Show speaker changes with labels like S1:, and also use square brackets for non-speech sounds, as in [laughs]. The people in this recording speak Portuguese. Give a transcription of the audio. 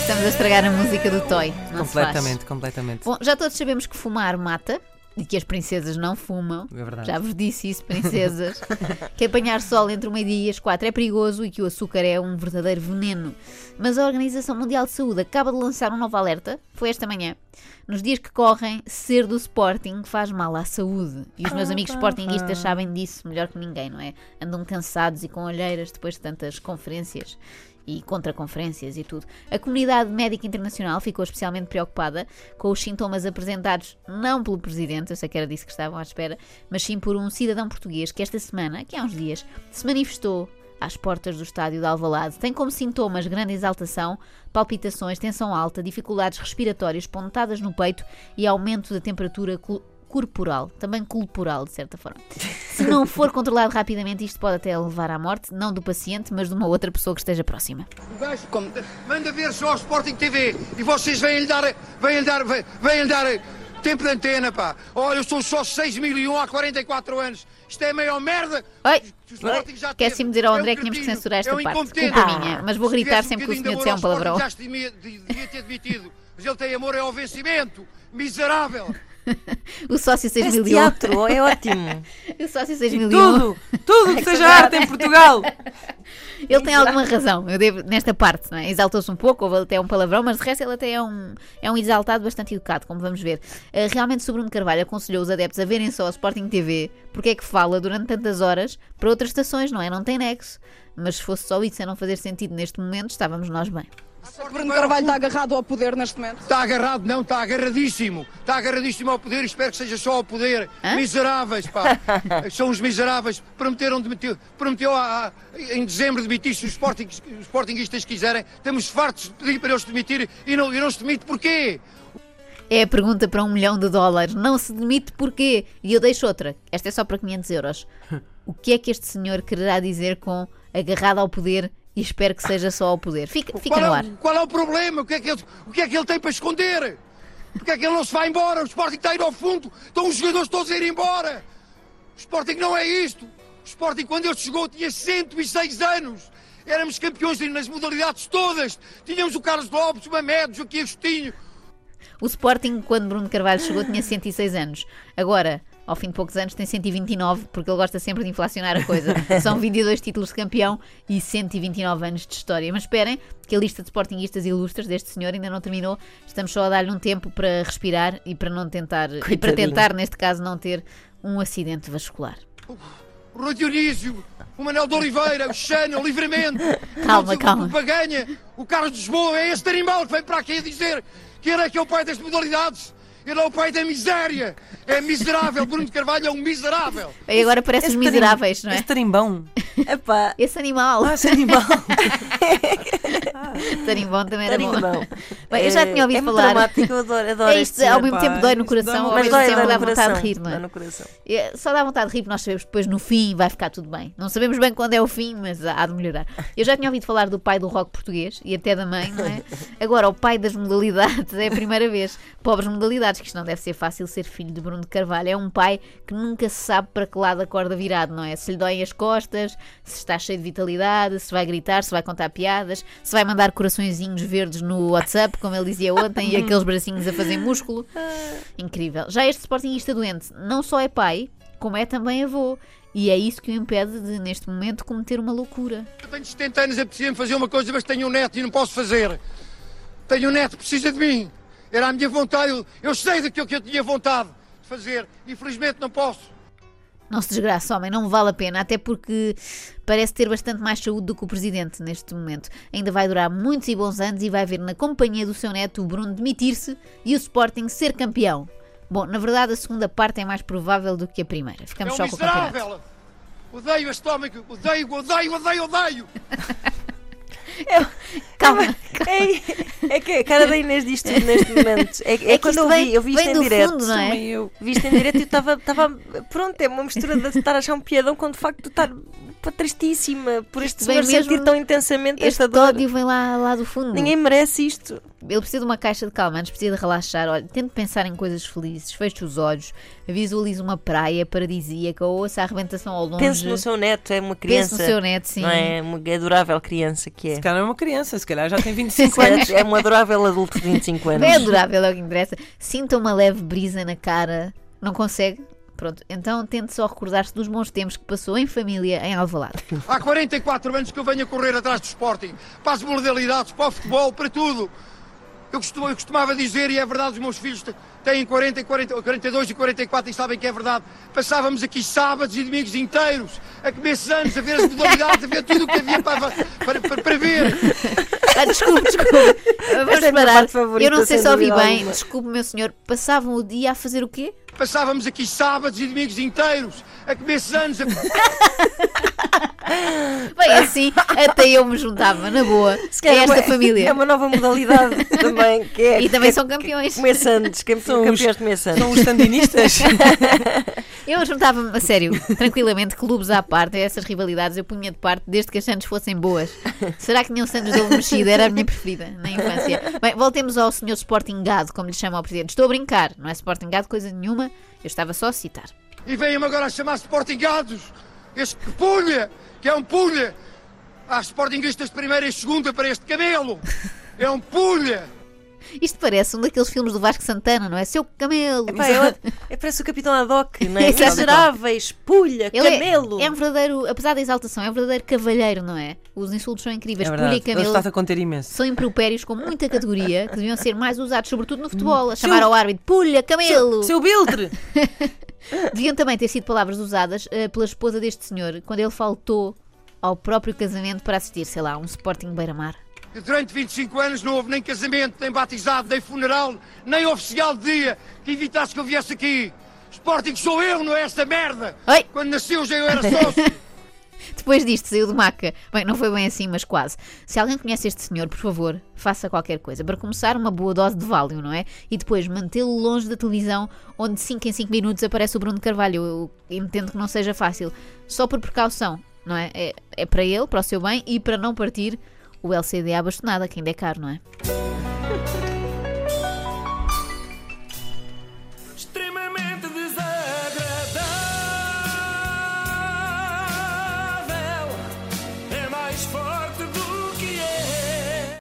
S1: Estamos a estragar a música do Toy.
S2: Completamente, completamente.
S1: Bom, já todos sabemos que fumar mata e que as princesas não fumam.
S2: É verdade.
S1: Já vos disse isso, princesas. [laughs] que apanhar sol entre o meio-dia e as quatro é perigoso e que o açúcar é um verdadeiro veneno. Mas a Organização Mundial de Saúde acaba de lançar um novo alerta, foi esta manhã. Nos dias que correm, ser do Sporting faz mal à saúde. E os meus amigos sportinguistas sabem disso melhor que ninguém, não é? Andam cansados e com olheiras depois de tantas conferências e contraconferências e tudo. A comunidade médica internacional ficou especialmente preocupada com os sintomas apresentados não pelo presidente, eu sei que era disso que estavam à espera, mas sim por um cidadão português que esta semana, que há uns dias, se manifestou às portas do estádio de Alvalade. Tem como sintomas grande exaltação, palpitações, tensão alta, dificuldades respiratórias, pontadas no peito e aumento da temperatura corporal, também corporal, de certa forma. Se não for controlado rapidamente, isto pode até levar à morte, não do paciente, mas de uma outra pessoa que esteja próxima.
S3: O gajo manda ver só o Sporting TV e vocês vêm-lhe dar, vêm dar, vêm, vêm dar tempo de antena, pá. Olha, eu sou só 6 mil e há 44 anos. Isto é a maior merda.
S1: Oi! Esqueci-me de dizer ao
S3: É um
S1: André que tínhamos que censurar esta
S3: é um
S1: parte.
S3: incompetente.
S1: Culpa minha, mas vou gritar sempre que o senhor disser um palavrão.
S3: Já devia ter demitido. Mas ele tem amor é ao vencimento. Miserável. [laughs] [laughs]
S1: O sócio
S2: Esse
S1: 6001.
S2: teatro é ótimo. [laughs]
S1: O sócio 6001.
S2: Tudo, tudo que [laughs] seja arte em Portugal.
S1: Ele tem alguma razão, eu devo, nesta parte, não é? Exaltou-se um pouco, houve até um palavrão, mas de resto ele até é um, é um exaltado bastante educado, como vamos ver. Uh, realmente, o Bruno Carvalho aconselhou os adeptos a verem só a Sporting TV, porque é que fala durante tantas horas para outras estações, não é? Não tem nexo. Mas se fosse só isso a não fazer sentido neste momento, estávamos nós bem.
S4: Bruno Carvalho está agarrado ao poder neste momento.
S3: Está agarrado, não, está agarradíssimo. Está agarradíssimo ao poder e espero que seja só ao poder.
S1: Hã?
S3: Miseráveis, pá. [laughs] São os miseráveis. Prometeram demitir, prometeu há- há- em dezembro demitir se os, sporting, os sportinguistas quiserem. Estamos fartos de pedir para eles demitirem e não, e não se demite. Porquê?
S1: É a pergunta para um milhão de dólares. Não se demite porquê? E eu deixo outra. Esta é só para 500 euros. [laughs] O que é que este senhor quererá dizer com agarrado ao poder e espero que seja só ao poder? Fica, fica
S3: qual,
S1: no
S3: é,
S1: ar.
S3: o- qual é o problema? O que é, que ele, o que é que ele tem para esconder? Porque é que ele não se vai embora? O Sporting está a ir ao fundo. Estão os jogadores todos a ir embora. O Sporting não é isto. O Sporting, quando ele chegou, tinha 106 anos. Éramos campeões nas modalidades todas. Tínhamos o Carlos Lopes, o Mamed, o Joaquim Agostinho.
S1: O Sporting, quando Bruno Carvalho chegou, tinha 106 anos. Agora, ao fim de poucos anos, tem 129, porque ele gosta sempre de inflacionar a coisa. [laughs] São 22 títulos de campeão e 129 anos de história. Mas esperem, que a lista de Sportinguistas ilustres deste senhor ainda não terminou. Estamos só a dar-lhe um tempo para respirar e para não tentar, e para
S2: Coitadinho.
S1: tentar, neste caso, não ter um acidente vascular.
S3: O Rui Dionísio, o Manel de Oliveira, o Xana, o Livramento. [laughs]
S1: Calma,
S3: o,
S1: calma.
S3: O Baganha, o Carlos de Lisboa. É esse tarimbal que vem para aqui a dizer que ele é que é o pai das modalidades. Ele é o pai da miséria. É miserável. Bruno de Carvalho é um miserável.
S1: E agora parece os miseráveis,
S2: tarim-
S1: não é?
S2: Esse tarimbão. Epá.
S1: Esse animal,
S2: Ah, esse animal. [laughs]
S1: tarimbão também era bom.
S2: Tarimbão.
S1: Bem, eu já tinha ouvido
S2: é muito
S1: falar.
S2: dramático, eu adoro, adoro
S1: É isto, ao mesmo
S2: pá.
S1: tempo dói no coração, ao mesmo tempo dá vontade de rir, não é?
S2: No coração.
S1: É, Só dá vontade de rir, porque nós sabemos depois no fim vai ficar tudo bem. Não sabemos bem quando é o fim, mas há de melhorar. Eu já tinha ouvido falar do pai do rock português e até da mãe, não é? [laughs] Agora, o pai das modalidades é a primeira vez. Pobres modalidades, que isto não deve ser fácil ser filho de Bruno de Carvalho. É um pai que nunca se sabe para que lado a corda virado, não é? Se lhe doem as costas, se está cheio de vitalidade, se vai gritar, se vai contar piadas, se vai mandar coraçõezinhos verdes no WhatsApp, como ele dizia ontem, e aqueles bracinhos a fazer músculo. Incrível. Já este sportinguista doente não só é pai, como é também avô. E é isso que o impede de, neste momento, cometer uma loucura.
S3: Eu tenho 70 anos, preciso fazer uma coisa, mas tenho um neto e não posso fazer. Tenho um neto, precisa de mim. Era a minha vontade. Eu, eu sei daquilo que eu tinha vontade de fazer. Infelizmente não posso.
S1: Não se desgraça, homem, não vale a pena, até porque parece ter bastante mais saúde do que o presidente neste momento. Ainda vai durar muitos e bons anos e vai ver na companhia do seu neto o Bruno demitir-se e o Sporting ser campeão. Bom, na verdade, a segunda parte é mais provável do que a primeira. Ficamos
S3: é
S1: só
S3: um
S1: com o campeonato.
S3: Odeio este homem. que- Odeio, odeio, odeio, [laughs] odeio.
S1: Calma,
S2: É, é que a cara da Inês diz tudo neste momento. É, é
S1: que
S2: quando eu
S1: vem-
S2: vi, eu vi isto em direto.
S1: fundo, não é?
S2: Eu vi isto em direto e eu estava. Pronto, é uma mistura de estar a achar um piadão com de facto estar tristíssima por este senhor sentir tão intensamente
S1: Este
S2: esta dor.
S1: ódio vem lá, lá do fundo.
S2: Ninguém merece isto.
S1: Ele precisa de uma caixa de calmantes, precisa de relaxar. Olha, tente pensar em coisas felizes, feche os olhos, visualize uma praia paradisíaca ou ouça a arrebentação ao longe.
S2: Pense no seu neto, é uma
S1: Pense
S2: criança.
S1: no seu neto, sim.
S2: Não é? Uma adorável criança que é.
S5: Se calhar é uma criança, se calhar já tem [laughs]
S2: Se
S5: 25
S2: calhar
S5: anos.
S2: É um adorável adulto de 25 anos.
S1: É adorável, é o que interessa. Sinta uma leve brisa na cara. Não consegue? Pronto, então tente só recordar-se dos bons tempos que passou em família em Alvalade. [laughs]
S3: Há 44 anos que eu venho a correr atrás do Sporting, para as modalidades, para o futebol, para tudo. Eu, costu- eu costumava dizer, e é verdade, os meus filhos têm 40, e 40, 42 e 44 e sabem que é verdade. Passávamos aqui sábados e domingos inteiros, a comer anos, a ver as modalidades, a ver tudo o que havia para, para, para, para ver.
S1: Ah, desculpe, desculpe. [laughs] Vamos
S2: Esta é
S1: parar. Eu não sei se ouvi bem.
S2: alguma.
S1: Desculpe, meu senhor. Passavam o dia a fazer o quê?
S3: Passávamos aqui sábados e domingos inteiros, a comer anos, a... [laughs]
S1: Bem, assim até eu me juntava, na boa,
S2: Se
S1: a
S2: calhar
S1: esta
S2: é uma-
S1: família.
S2: É uma nova modalidade [laughs] também. Que é,
S1: E também
S2: que é
S1: são campeões.
S2: Comer sandes, que
S5: São
S2: campeões
S5: os-
S2: de comer sandes.
S5: São os sandinistas.
S1: Eu juntava-me, a sério, tranquilamente, clubes à parte, essas rivalidades eu punha de parte desde que as Santos fossem boas. Será que nenhum Santos de ovo mexido era a minha preferida na infância? Bem, voltemos ao senhor Sporting Gado, como lhe chama o presidente. Estou a brincar, não é Sporting Gado coisa nenhuma, eu estava só a citar.
S3: E vêm-me agora a chamar Sportingados. Este que pulha, que é um pulha. Há Sportingistas de primeira e segunda para este camelo. É um pulha.
S1: Isto parece um daqueles filmes do Vasco Santana, não é? Seu camelo.
S2: Pá, é, [laughs] é parece o Capitão Haddock, não é? [laughs] Miseráveis, pulha,
S1: Ele é-
S2: camelo.
S1: É, um verdadeiro, apesar da exaltação, é um verdadeiro cavalheiro, não é? Os insultos são incríveis.
S5: É
S1: Pulha e
S5: verdade. Ele
S1: camelo
S5: a conter imenso.
S1: são impropérios com muita categoria que deviam ser mais usados, sobretudo no futebol. A chamar ao árbitro pulha, camelo.
S5: Seu Biltre! [laughs]
S1: Deviam também ter sido palavras usadas eh, pela esposa deste senhor quando ele faltou ao próprio casamento para assistir, sei lá, a um Sporting Beira-Mar.
S3: Durante 25 anos não houve nem casamento, nem batizado, nem funeral, nem oficial de dia que evitasse que eu viesse aqui. Sporting sou eu, não é esta merda.
S1: Oi.
S3: Quando nasceu já eu era sócio. [laughs]
S1: Depois disto, saiu de maca. Bem, não foi bem assim, mas quase. Se alguém conhece este senhor, por favor, faça qualquer coisa. Para começar, uma boa dose de Valium, não é? E depois, mantê-lo longe da televisão, onde 5 em 5 minutos aparece o Bruno Carvalho. Eu entendo que não seja fácil. Só por precaução, não é? É, é para ele, para o seu bem e para não partir o LCD à bastonada, que ainda é caro, não é?